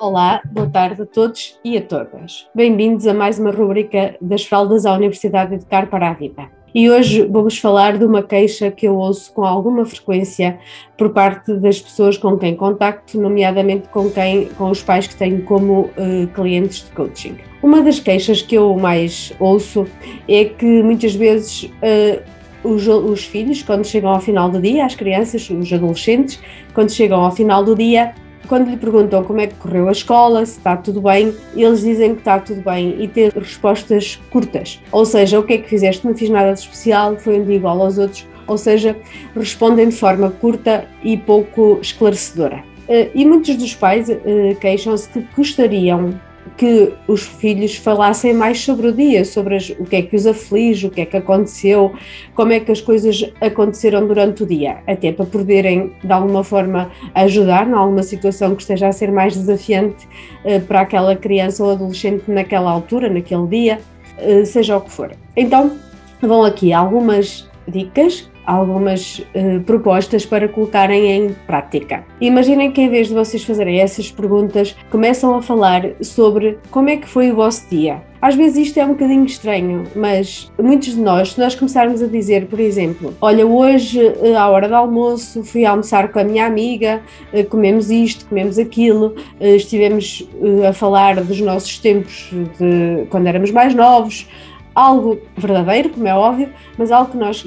Olá, boa tarde a todos e a todas. Bem-vindos a mais uma rubrica das fraldas à Universidade de Educar para a Vida. E hoje vou-vos falar de uma queixa que eu ouço com alguma frequência por parte das pessoas com quem contacto, nomeadamente com quem, com os pais que tenho como uh, clientes de coaching. Uma das queixas que eu mais ouço é que muitas vezes uh, os, os filhos, quando chegam ao final do dia, as crianças, os adolescentes, quando chegam ao final do dia, quando lhe perguntam como é que correu a escola, se está tudo bem, eles dizem que está tudo bem e têm respostas curtas. Ou seja, o que é que fizeste? Não fiz nada de especial, foi um dia igual aos outros. Ou seja, respondem de forma curta e pouco esclarecedora. Eh, e muitos dos pais eh, queixam-se que gostariam que os filhos falassem mais sobre o dia, sobre as, o que é que os aflige, o que é que aconteceu, como é que as coisas aconteceram durante o dia, até para poderem de alguma forma ajudar em alguma situação que esteja a ser mais desafiante uh, para aquela criança ou adolescente naquela altura, naquele dia, uh, seja o que for. Então, vão aqui algumas dicas algumas uh, propostas para colocarem em prática. Imaginem que em vez de vocês fazerem essas perguntas, começam a falar sobre como é que foi o vosso dia. Às vezes isto é um bocadinho estranho, mas muitos de nós, se nós começarmos a dizer, por exemplo, olha, hoje eh, à hora do almoço fui almoçar com a minha amiga, eh, comemos isto, comemos aquilo, estivemos a falar dos nossos tempos de quando éramos mais novos, algo verdadeiro, como é óbvio, mas algo que nós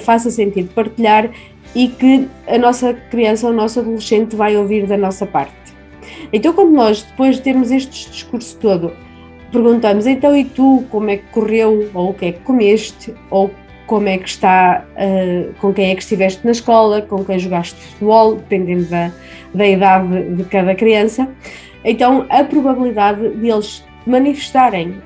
faça sentido partilhar e que a nossa criança ou o nosso adolescente vai ouvir da nossa parte. Então, quando nós, depois de termos este discurso todo, perguntamos, então e tu, como é que correu, ou o que é que comeste, ou como é que está, uh, com quem é que estiveste na escola, com quem jogaste futebol, dependendo da, da idade de cada criança, então a probabilidade de eles manifestarem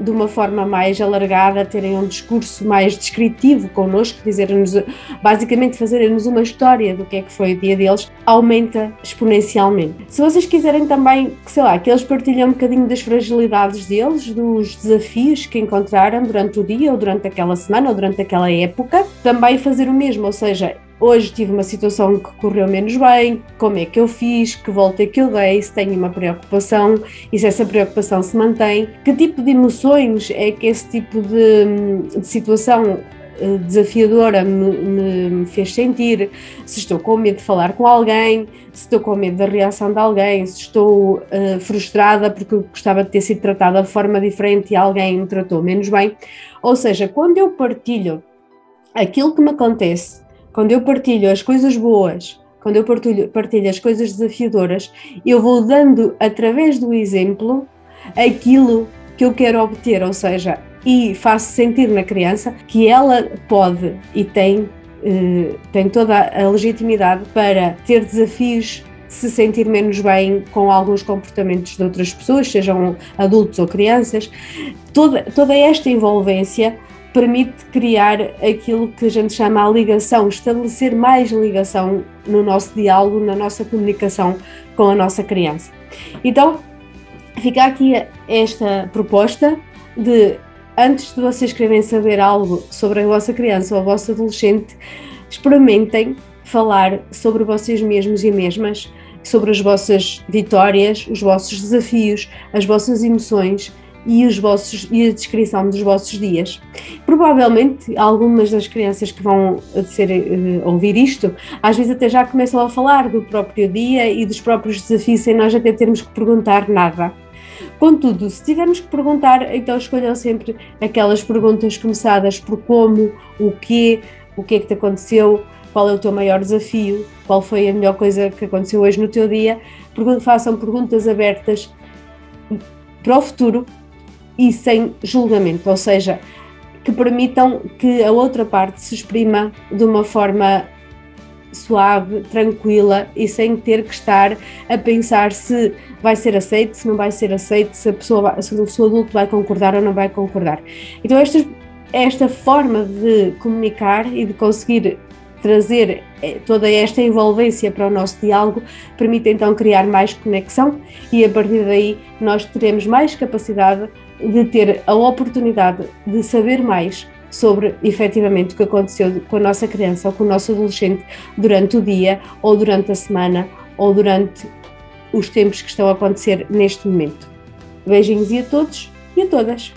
de uma forma mais alargada, terem um discurso mais descritivo connosco, dizer-nos, basicamente fazerem-nos uma história do que é que foi o dia deles, aumenta exponencialmente. Se vocês quiserem também, sei lá, que eles partilhem um bocadinho das fragilidades deles, dos desafios que encontraram durante o dia, ou durante aquela semana, ou durante aquela época, também fazer o mesmo, ou seja, hoje tive uma situação que correu menos bem, como é que eu fiz, que volta é que eu dei, se tenho uma preocupação e se essa preocupação se mantém, que tipo de emoções é que esse tipo de, de situação eh, desafiadora me, me, fez sentir, se estou com medo de falar com alguém, se estou com medo da reação de alguém, se estou uh, frustrada porque gostava de ter sido tratada de forma diferente e alguém me tratou menos bem. Ou seja, quando eu partilho aquilo que me acontece quando eu partilho as coisas boas, quando eu partilho, partilho as coisas desafiadoras, eu vou dando através do exemplo aquilo que eu quero obter, ou seja, e faço sentir na criança que ela pode e tem, eh, tem toda a legitimidade para ter desafios se sentir menos bem com alguns comportamentos de outras pessoas, sejam adultos ou crianças. Toda, toda esta envolvência permite criar aquilo que a gente chama a ligação, estabelecer mais ligação no nosso diálogo, na nossa comunicação com a nossa criança. Então, fica aqui esta proposta de, antes de vocês quererem saber algo sobre a vossa criança ou o vosso adolescente, experimentem falar sobre vocês mesmos e mesmas, sobre as vossas vitórias, os vossos desafios, as vossas emoções e, os vossos, e a descrição dos vossos dias. Provavelmente algumas das crianças que vão ser, uh, ouvir isto, às vezes até já começam a falar do próprio dia e dos próprios desafios sem nós até termos que perguntar nada. Contudo, se tivermos que perguntar, então escolham sempre aquelas perguntas começadas por como, o que, o que é que te aconteceu, qual é o teu maior desafio, qual foi a melhor coisa que aconteceu hoje no teu dia. Façam perguntas abertas para o futuro e sem julgamento, ou seja, que permitam que a outra parte se exprima de uma forma suave, tranquila e sem ter que estar a pensar se vai ser aceito, se não vai ser aceito, se a pessoa se o seu adulto vai concordar ou não vai concordar. Então esta, esta forma de comunicar e de conseguir trazer eh, toda esta envolvência para o nosso diálogo permite então criar mais conexão e a partir daí nós teremos mais capacidade de ter a oportunidade de saber mais sobre efetivamente o que aconteceu com a nossa criança ou com o nosso adolescente durante o dia ou durante a semana ou durante os tempos que estão a acontecer neste momento. Beijinhos e a todos e a todas!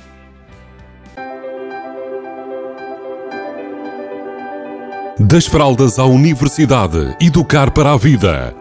Das fraldas à universidade, educar para a vida.